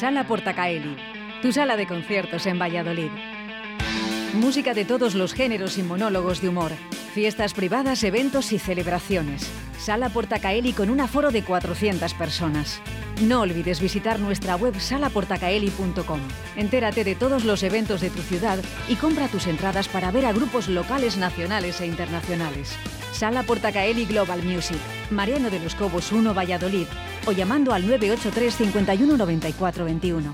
Sala Portacaeli, tu sala de conciertos en Valladolid. Música de todos los géneros y monólogos de humor. Fiestas privadas, eventos y celebraciones. Sala Portacaeli con un aforo de 400 personas. No olvides visitar nuestra web salaportacaeli.com. Entérate de todos los eventos de tu ciudad y compra tus entradas para ver a grupos locales, nacionales e internacionales. Sala Portacaeli Global Music, Mariano de los Cobos 1 Valladolid o llamando al 983 51 94 21.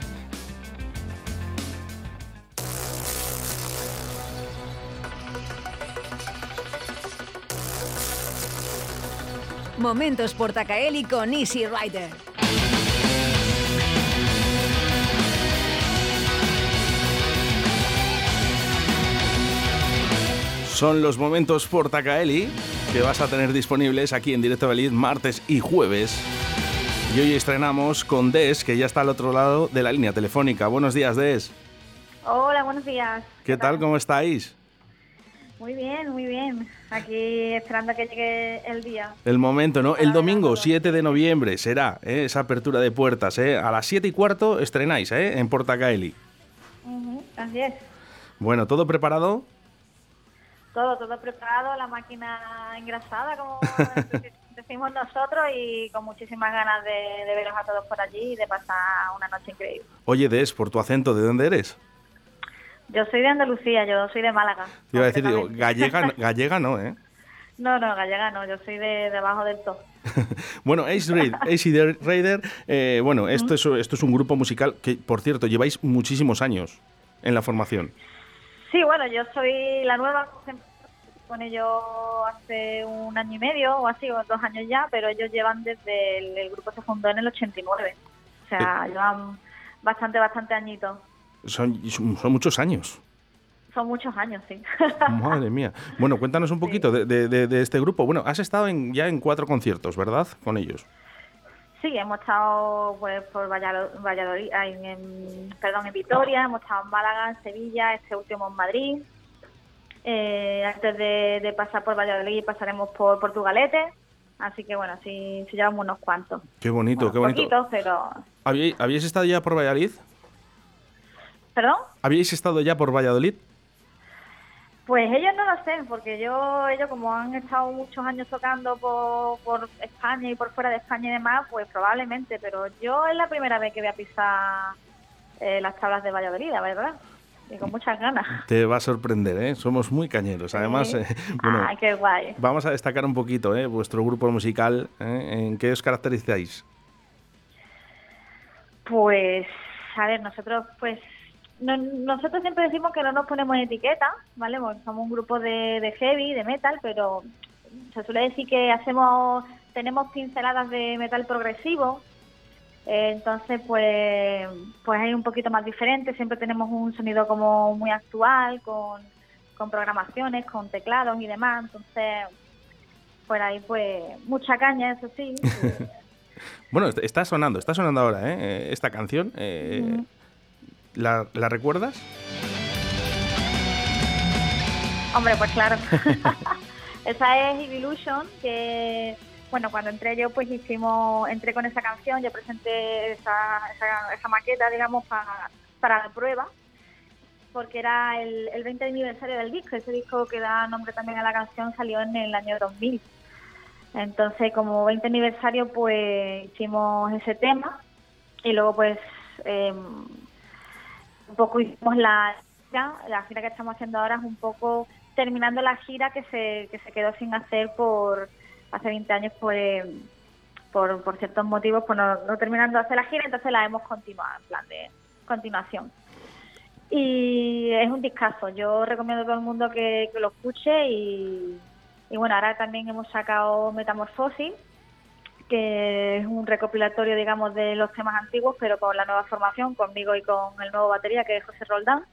Momentos Portacaeli con Easy Rider. Son los momentos Portacaeli que vas a tener disponibles aquí en Directo Valid martes y jueves. Y hoy estrenamos con Des, que ya está al otro lado de la línea telefónica. Buenos días, Des. Hola, buenos días. ¿Qué, tal? ¿Cómo estáis? Muy bien, muy bien. Aquí esperando a que llegue el día. El momento, ¿no? El domingo 7 de noviembre será ¿eh? esa apertura de puertas. ¿eh? A las 7 y cuarto estrenáis ¿eh? en Portacaeli. así es. Bueno, ¿todo preparado? Todo, todo preparado, la máquina engrasada, como decimos nosotros, y con muchísimas ganas de, de veros a todos por allí y de pasar una noche increíble. Oye, Des, por tu acento, ¿de dónde eres? Yo soy de Andalucía, yo soy de Málaga. Te iba a decir, digo, gallega, gallega no, ¿eh? No, no, gallega no, yo soy de debajo del top. bueno, Ace, Raid, Ace Raider, eh, bueno, esto, es, esto es un grupo musical que, por cierto, lleváis muchísimos años en la formación. Sí, bueno, yo soy la nueva, con ellos hace un año y medio o así, o dos años ya, pero ellos llevan desde el, el grupo se fundó en el 89. O sea, Eh. llevan bastante, bastante añitos. Son, son muchos años. Son muchos años, sí. Madre mía. Bueno, cuéntanos un poquito de, de- de- de este grupo. Bueno, has estado en, ya en cuatro conciertos, ¿verdad? Con ellos. Sí, hemos estado pues, por Vallado- Valladolid, ay, en, perdón, en Vitoria, hemos estado en Málaga, en Sevilla, este último en Madrid. Eh, antes de, de pasar por Valladolid pasaremos por Portugalete. Así que bueno, sí, sí llevamos unos cuantos. Qué bonito, Bueno, qué bonito. Poquitos, pero... ¿Habíais, habíais estado ya por Valladolid? ¿Perdón? ¿Habíais estado ya por Valladolid? Pues ellos no lo sé, porque yo, ellos como han estado muchos años tocando por, por España y por fuera de España y demás, pues probablemente, pero yo es la primera vez que voy a pisar eh, las tablas de Valladolid, la verdad, y con muchas ganas. Te va a sorprender, ¿eh? Somos muy cañeros. Además, Sí. eh, bueno, Ay, qué guay. vamos a destacar un poquito, ¿eh? Vuestro grupo musical, ¿eh? ¿En qué os caracterizáis? Pues, a ver, nosotros pues no- nosotros siempre decimos que no nos ponemos etiqueta, ¿vale? Porque somos un grupo de, de heavy, de metal, pero se suele decir que hacemos, tenemos pinceladas de metal progresivo, entonces pues, pues hay un poquito más diferente, siempre tenemos un sonido como muy actual, con, con programaciones, con teclados y demás, entonces por ahí pues mucha caña, eso sí. Bueno, est- está sonando, está sonando ahora, ¿eh? Eh, Esta canción. eh, ¿la, la recuerdas? Hombre, pues claro. esa es Evolution, que bueno, cuando entré yo pues hicimos, entré con esa canción, yo presenté esa, esa, esa maqueta, digamos, para, para la prueba, porque era el, el 20 aniversario del disco, ese disco que da nombre también a la canción salió en el año 2000. Entonces, como 20 aniversario, pues hicimos ese tema y luego pues eh, un poco hicimos la gira, la gira que estamos haciendo ahora es un poco terminando la gira que se, que se quedó sin hacer por hace 20 años pues por, por ciertos motivos pues no, terminando de hacer la gira entonces la hemos continuado en plan de continuación. Y es un discazo. Yo recomiendo a todo el mundo que, que lo escuche y, y bueno ahora también hemos sacado Metamorfosis que es un recopilatorio digamos de los temas antiguos pero con la nueva formación conmigo y con el nuevo batería que es José Roldán.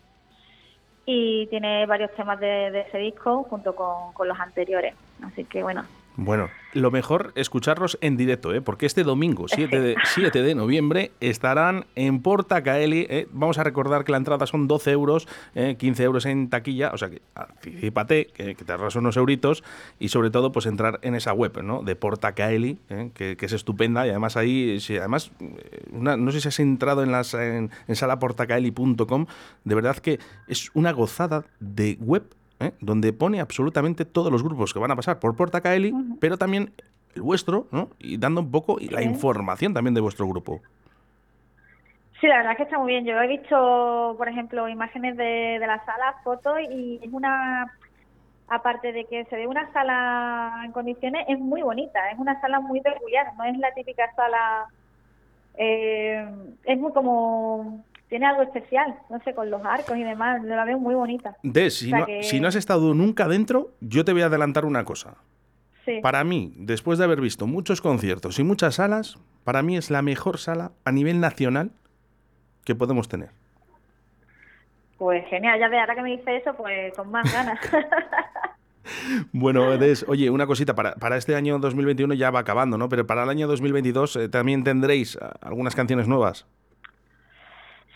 Y tiene varios temas de, de ese disco junto con, con los anteriores. Así que bueno, Bueno, lo mejor escucharlos en directo, ¿eh? porque este domingo, 7 de, 7 de noviembre, estarán en Porta Caeli. ¿eh? Vamos a recordar que la entrada son 12 euros, 15 ¿eh? euros en taquilla, o sea que anticipate, que, te ahorras unos euritos y sobre todo pues entrar en esa web ¿no? de Porta Caeli, ¿eh? que, es estupenda y además ahí, además, no sé si has entrado en, las, en, en salaportacaeli.com, de verdad que es una gozada de web ¿eh? donde pone absolutamente todos los grupos que van a pasar por Porta Caeli, pero también el vuestro, ¿no? Y dando un poco la información también de vuestro grupo. Sí, la verdad es que está muy bien. Yo he visto, por ejemplo, imágenes de, de la sala, fotos, y es una, aparte de que se ve una sala en condiciones, es muy bonita, es una sala muy peculiar, no es la típica sala, eh, es muy como tiene algo especial, no sé, con los arcos y demás, la veo muy bonita. Des, si, no, has estado nunca dentro, yo te voy a adelantar una cosa. Para mí, después de haber visto muchos conciertos y muchas salas, para mí es la mejor sala a nivel nacional que podemos tener. Pues genial, ya de ahora que me dice eso, pues con más ganas. Bueno, Des, oye, una cosita, para, para, este año 2021 ya va acabando, ¿no? Pero para el año 2022 eh, también tendréis ah, algunas canciones nuevas.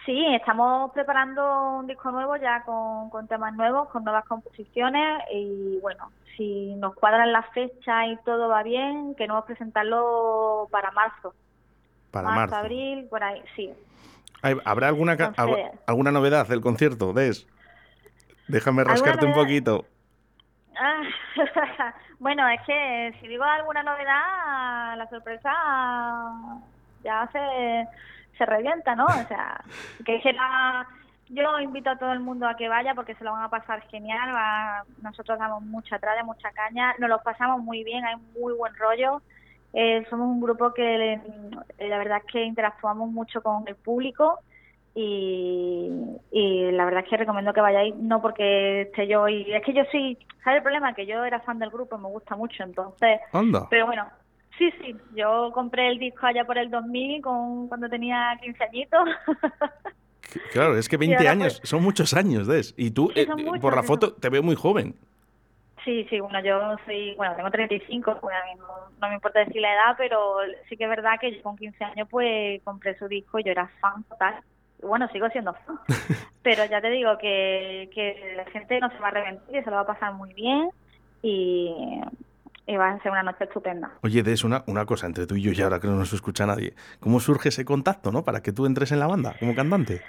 Sí, estamos preparando un disco nuevo ya con, temas nuevos, con nuevas composiciones y bueno, si nos cuadran las fechas y todo va bien, queremos presentarlo para marzo. Para marzo. abril, por ahí, sí. ¿Habrá alguna, alguna novedad del concierto, Des? Déjame rascarte un poquito. Ah, bueno, es que si digo alguna novedad, la sorpresa ya se se revienta, ¿no? O sea, que será... Yo invito a todo el mundo a que vaya porque se lo van a pasar genial. nosotros damos mucha tralla, mucha caña. Nos lo pasamos muy bien, hay muy buen rollo. Eh, somos un grupo que eh, la verdad es que interactuamos mucho con el público y, la verdad es que recomiendo que vayáis, no porque esté yo y es que yo sí, ¿sabes el problema? Que yo era fan del grupo y me gusta mucho, entonces... Pero bueno, Sí, sí, yo compré el disco allá por el 2000 con, cuando tenía 15 añitos. Claro, es que 20 años, pues son muchos años, ¿ves? Y tú, eh, por la foto, te veo muy joven. Sí, sí, bueno, yo soy, bueno, tengo 35, pues no, me importa decir la edad, pero sí que es verdad que yo con 15 años pues compré su disco y yo era fan total. bueno, sigo siendo fan. pero ya te digo que, que la gente no se va a arrepentir, se lo va a pasar muy bien y y va a ser una noche estupenda. Oye, Des, una, una cosa entre tú y yo, y ahora que no nos escucha nadie, ¿cómo surge ese contacto, no? Para que tú entres en la banda como cantante.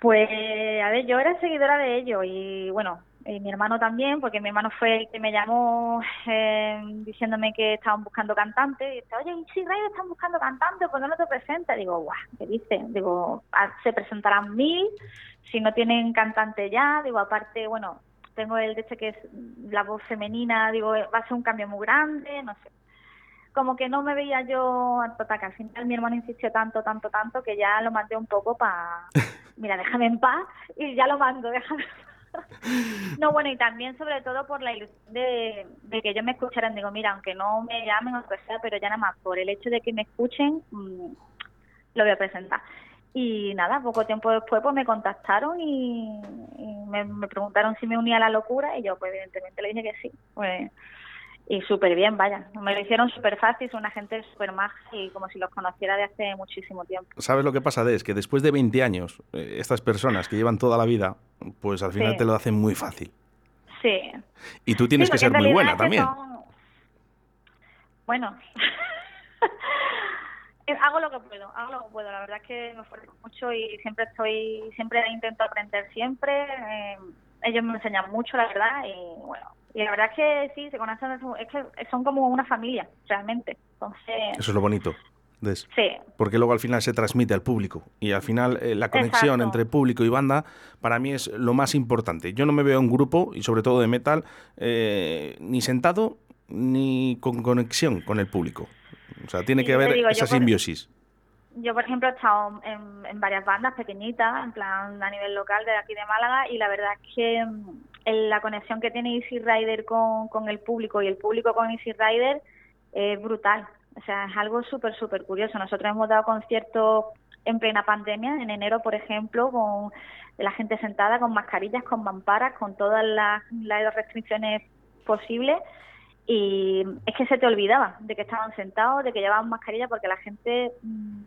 Pues, a ver, yo era seguidora de ellos y bueno, y mi hermano también, porque mi hermano fue el que me llamó eh, diciéndome que estaban buscando cantantes. Y dice, oye, si Ray están buscando cantantes, ¿por qué no te presentas? Digo, guau, ¿qué dice? Digo, ah, se presentarán mil, si no tienen cantante ya. Digo, aparte, bueno, tengo el de este que es la voz femenina, digo, va a ser un cambio muy grande, no sé. Como que no me veía yo a total, al final mi hermano insistió tanto, tanto, tanto que ya lo mandé un poco para, mira, déjame en paz y ya lo mando, déjame. no, bueno, y también sobre todo por la ilusión de, de, que ellos me escucharan. Digo, mira, aunque no me llamen o que sea, pero ya nada más por el hecho de que me escuchen, mm, lo voy a presentar. Y nada, poco tiempo después pues me contactaron y, me, preguntaron si me unía a la locura y yo pues evidentemente le dije que sí. Pues, y súper bien, vaya. Me lo hicieron súper fácil, son una gente súper maja y como si los conociera de hace muchísimo tiempo. ¿Sabes lo que pasa, Es Que después de 20 años, eh, estas personas que llevan toda la vida, pues al final te lo hacen muy fácil. Sí. Y tú tienes que ser muy buena también. Bueno. hago lo que puedo, hago lo que puedo. La verdad es que me esfuerzo mucho y siempre estoy, siempre intento aprender siempre. Eh, ellos me enseñan mucho, la verdad, y bueno, y la verdad es que sí, se conocen, es que son como una familia, realmente. Entonces, Eso es lo bonito. Sí. Porque luego al final se transmite al público y al final eh, la conexión entre público y banda para mí es lo más importante. Yo no me veo un grupo y sobre todo de metal eh, ni sentado ni con conexión con el público. O sea, tiene que haber esa simbiosis. yo, por ejemplo, he estado en, varias bandas pequeñitas, en plan a nivel local de aquí de Málaga, y la verdad es que mm, la conexión que tiene Easy Rider con, con el público y el público con Easy Rider es brutal. O sea, es algo súper, súper curioso. Nosotros hemos dado conciertos en plena pandemia, en enero, por ejemplo, con la gente sentada con mascarillas, con mamparas, con todas las, las restricciones posibles y es que se te olvidaba de que estaban sentados, de que llevaban mascarilla, porque la gente mm,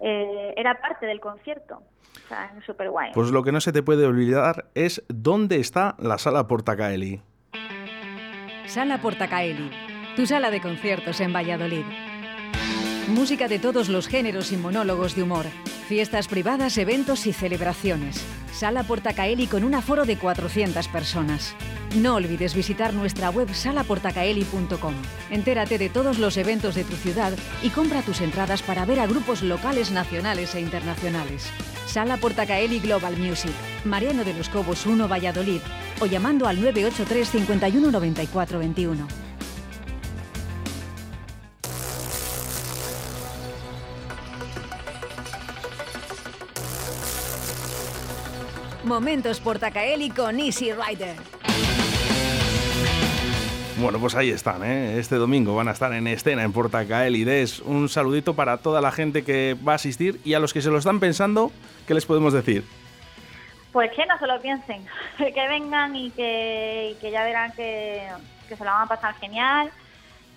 eh, era parte del concierto. O sea, es súper guay. Pues lo que no se te puede olvidar es dónde está la sala Portacaeli. Sala Portacaeli, tu sala de conciertos en Valladolid. Música de todos los géneros y monólogos de humor. Fiestas privadas, eventos y celebraciones. Sala Portacaeli con un aforo de 400 personas. No olvides visitar nuestra web salaportacaeli.com. Entérate de todos los eventos de tu ciudad y compra tus entradas para ver a grupos locales, nacionales e internacionales. Sala Portacaeli Global Music, Mariano de los Cobos 1 Valladolid o llamando al 983 51 94 21. Momentos Portacaeli con Easy Rider. Bueno, pues ahí están, ¿eh? Este domingo van a estar en escena en Portacaeli. Des un saludito para toda la gente que va a asistir y a los que se lo están pensando, ¿qué les podemos decir? Pues que no se lo piensen, que vengan y que, ya verán que, que se lo van a pasar genial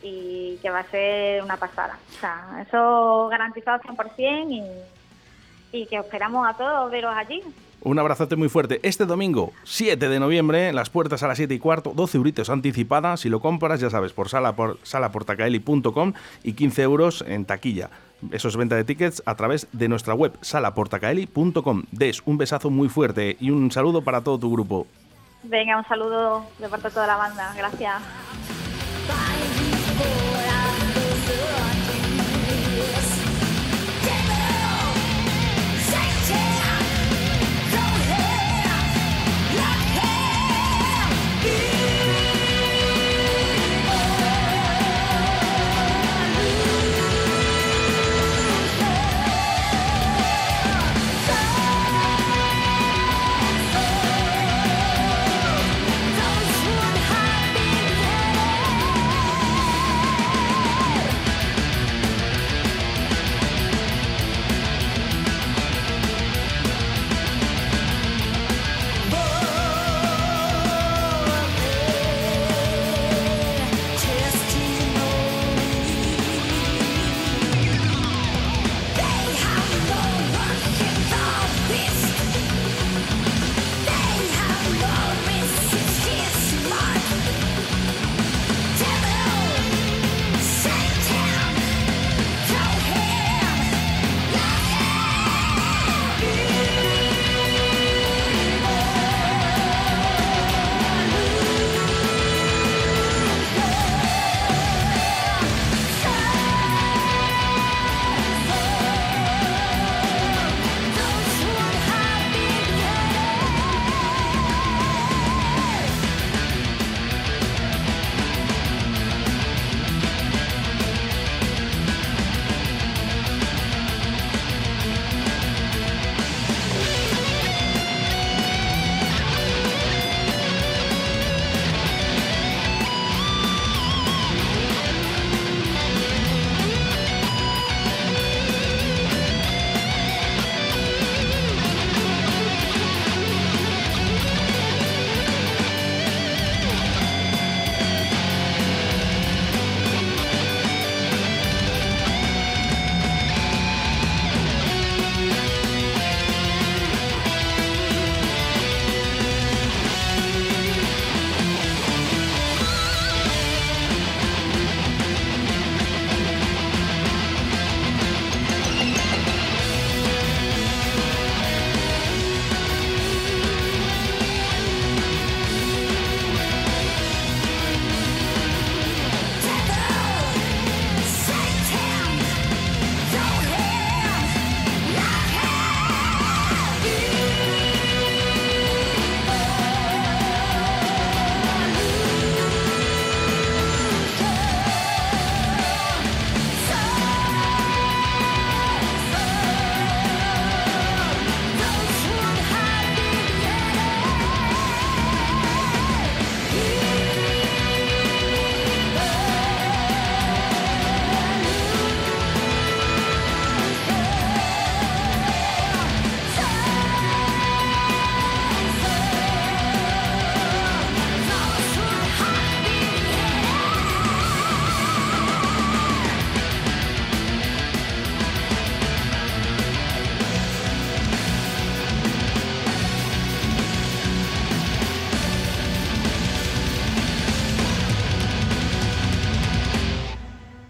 y que va a ser una pasada. O sea, eso garantizado 100% y, y que esperamos a todos veros allí. Un abrazote muy fuerte. Este domingo, 7 de noviembre, las puertas a las 7 y cuarto, 12 euritos anticipadas. Si lo compras, ya sabes, por sala por salaportacaeli.com y 15 euros en taquilla. Eso es venta de tickets a través de nuestra web salaportacaeli.com. Des un besazo muy fuerte y un saludo para todo tu grupo. Venga, un saludo de parte de toda la banda. Gracias.